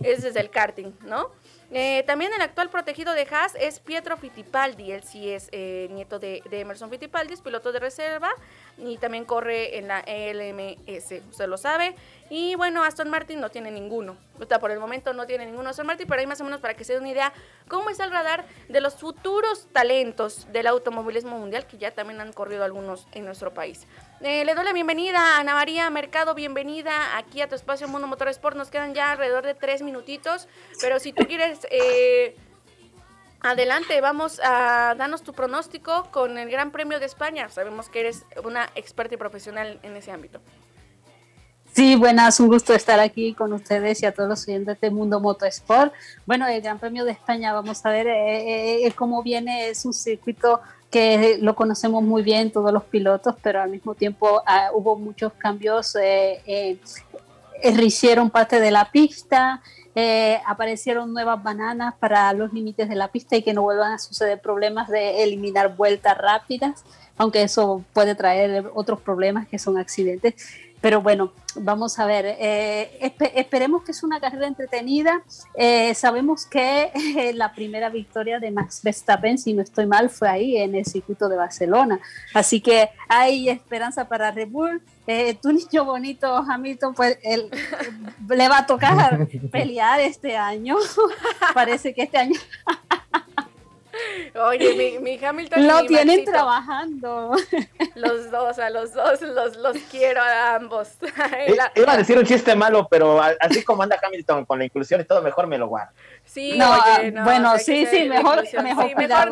Speaker 2: es desde el karting, ¿no? Eh, también el actual protegido de Haas es Pietro Fittipaldi, él sí es eh, nieto de, Emerson Fittipaldi, es piloto de reserva y también corre en la LMS, usted lo sabe. Y bueno, Aston Martin no tiene ninguno. O sea, por el momento no tiene ninguno Aston Martin, pero ahí más o menos para que se dé una idea cómo es el radar de los futuros talentos del automovilismo mundial, que ya también han corrido algunos en nuestro país. Eh, le doy la bienvenida a Ana María Mercado, bienvenida aquí a tu espacio Mundo Motor Sport. Nos quedan ya alrededor de tres minutitos, pero si tú quieres... Eh, Adelante, vamos a darnos tu pronóstico con el Gran Premio de España. Sabemos que eres una experta y profesional en ese ámbito.
Speaker 10: Sí, buenas, un gusto estar aquí con ustedes y a todos los oyentes de Mundo Motorsport. Bueno, el Gran Premio de España, vamos a ver eh, eh, cómo viene, es un circuito que lo conocemos muy bien todos los pilotos, pero al mismo tiempo ah, hubo muchos cambios, eh, eh, parte de la pista, eh, aparecieron nuevas bananas para los límites de la pista y que no vuelvan a suceder problemas de eliminar vueltas rápidas, aunque eso puede traer otros problemas que son accidentes. Pero bueno, vamos a ver, eh, espe- esperemos que es una carrera entretenida. Eh, sabemos que eh, la primera victoria de Max Verstappen, si no estoy mal, fue ahí en el circuito de Barcelona. Así que hay esperanza para Red Bull. Eh, tu niño bonito, Hamilton, pues él, le va a tocar *laughs* pelear este año. *laughs* Parece que este año *laughs*
Speaker 2: Oye, mi, mi Hamilton y
Speaker 10: lo
Speaker 2: mi
Speaker 10: tienen
Speaker 2: Maxito,
Speaker 10: trabajando.
Speaker 2: Los dos, a los dos, los, los quiero a ambos. *laughs*
Speaker 6: I-
Speaker 2: La-
Speaker 6: Iba a decir un chiste malo, pero así como anda Hamilton con la inclusión y todo, mejor me lo guardo.
Speaker 2: Sí,
Speaker 10: No,
Speaker 2: oye, no,
Speaker 10: bueno, sí, sí, mejor- mejor
Speaker 2: Sí, mejor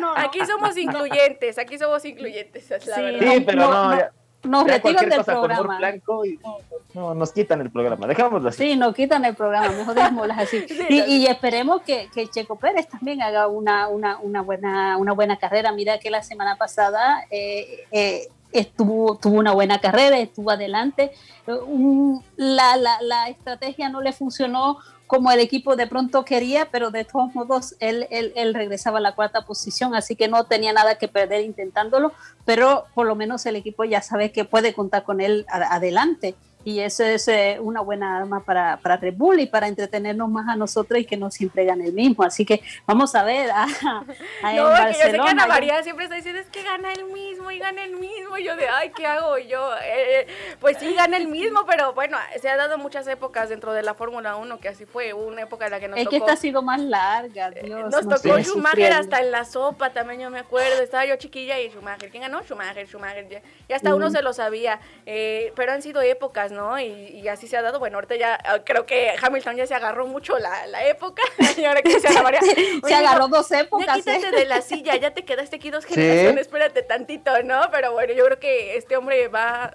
Speaker 2: no. Aquí somos incluyentes, aquí somos incluyentes, es la
Speaker 10: Sí,
Speaker 2: verdad.
Speaker 6: Sí, pero no,
Speaker 10: nos
Speaker 6: ya
Speaker 10: retiran del programa.
Speaker 6: blanco y no, no, nos quitan el programa. Dejámoslo así.
Speaker 10: Sí, nos quitan el programa, mejor dejémoslas así. *laughs* Y, y esperemos que, que Checo Pérez también haga una, una, una, buena, una buena carrera. Mira que la semana pasada eh, eh, estuvo, tuvo una buena carrera, estuvo adelante. Un- la, la, la estrategia no le funcionó como el equipo de pronto quería, pero de todos modos él, él, él regresaba a la cuarta posición, así que no tenía nada que perder intentándolo, pero por lo menos el equipo ya sabe que puede contar con él adelante. Y eso es eh, una buena arma para, para Red Bull y para entretenernos más a nosotros y que no siempre gane el mismo. Así que vamos a ver a, *laughs* a
Speaker 2: No, que yo sé que
Speaker 10: Barcelona.
Speaker 2: Ana María siempre está diciendo es que gana el mismo y gana el mismo. Y yo de, ay, ¿qué hago? Yo, eh, pues sí, gana el mismo, pero bueno, se ha dado muchas épocas dentro de la Fórmula 1 que así fue. Una época en la que nos
Speaker 10: es que
Speaker 2: tocó.
Speaker 10: esta ha sido más larga, Dios.
Speaker 2: Nos
Speaker 10: no
Speaker 2: tocó Schumacher hasta en la sopa, también yo me acuerdo. Estaba yo chiquilla y Schumacher. ¿Quién ganó? Schumacher, Schumacher. ya- Y hasta uno se lo sabía. eh, pero han sido épocas, ¿no? Y, y así se ha dado. Bueno, ahorita ya ah, creo que Hamilton ya se agarró mucho la, la época. *laughs* Y ahora que se agarró, *laughs*
Speaker 10: Se agarró dos
Speaker 2: Ya
Speaker 10: épocas.
Speaker 2: quítate
Speaker 10: ¿eh?
Speaker 2: de la silla, ya te quedaste aquí dos generaciones, espérate tantito, ¿no? Pero bueno, yo creo que este hombre va,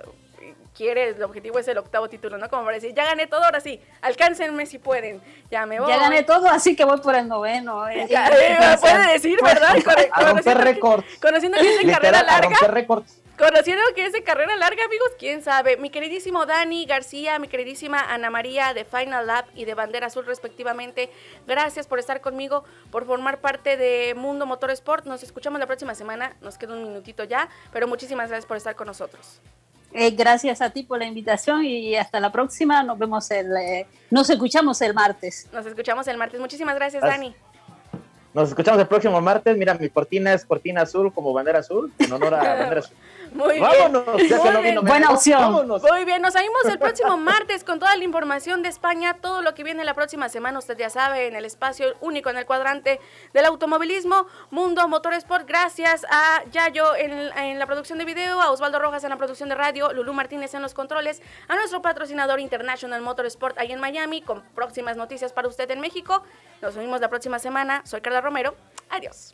Speaker 2: quiere, el objetivo es el octavo título, ¿no? Como para decir, ya gané todo, ahora sí, alcáncenme si pueden, ya me voy.
Speaker 10: Ya gané todo, así que voy por el noveno. eh.
Speaker 2: Ya, eh, puede decir, ¿verdad? *laughs* Con-
Speaker 6: A romper
Speaker 2: conociendo-
Speaker 6: récords.
Speaker 2: Conociendo que es en carrera
Speaker 6: a
Speaker 2: larga.
Speaker 6: romper récords.
Speaker 2: Conociendo que es de carrera larga, amigos, quién sabe. Mi queridísimo Dani García, mi queridísima Ana María de Final Lab y de Bandera Azul, respectivamente. Gracias por estar conmigo, por formar parte de Mundo Motor Sport. Nos escuchamos la próxima semana. Nos queda un minutito ya, pero muchísimas gracias por estar con nosotros.
Speaker 10: Eh, gracias a ti por la invitación y hasta la próxima. Nos vemos el, eh, nos escuchamos el martes.
Speaker 2: Nos escuchamos el martes. Muchísimas gracias,
Speaker 6: As-
Speaker 2: Dani.
Speaker 6: Nos escuchamos el próximo martes. Mira, mi cortina es cortina azul como bandera azul, en honor a *laughs* bandera azul.
Speaker 2: Muy
Speaker 6: Vámonos,
Speaker 2: bien.
Speaker 6: ya que
Speaker 2: bien.
Speaker 10: Buena opción.
Speaker 6: vámonos.
Speaker 2: Muy bien, nos salimos el próximo martes con toda la información de España, todo lo que viene la próxima semana, usted ya sabe, en el espacio único en el cuadrante del automovilismo, Mundo Motorsport. Gracias a Yayo en, en la producción de video, a Osvaldo Rojas en la producción de radio, Lulú Martínez en los controles, a nuestro patrocinador International Motorsport ahí en Miami, con próximas noticias para usted en México. Nos vemos la próxima semana. Soy Carla Romero. Adiós.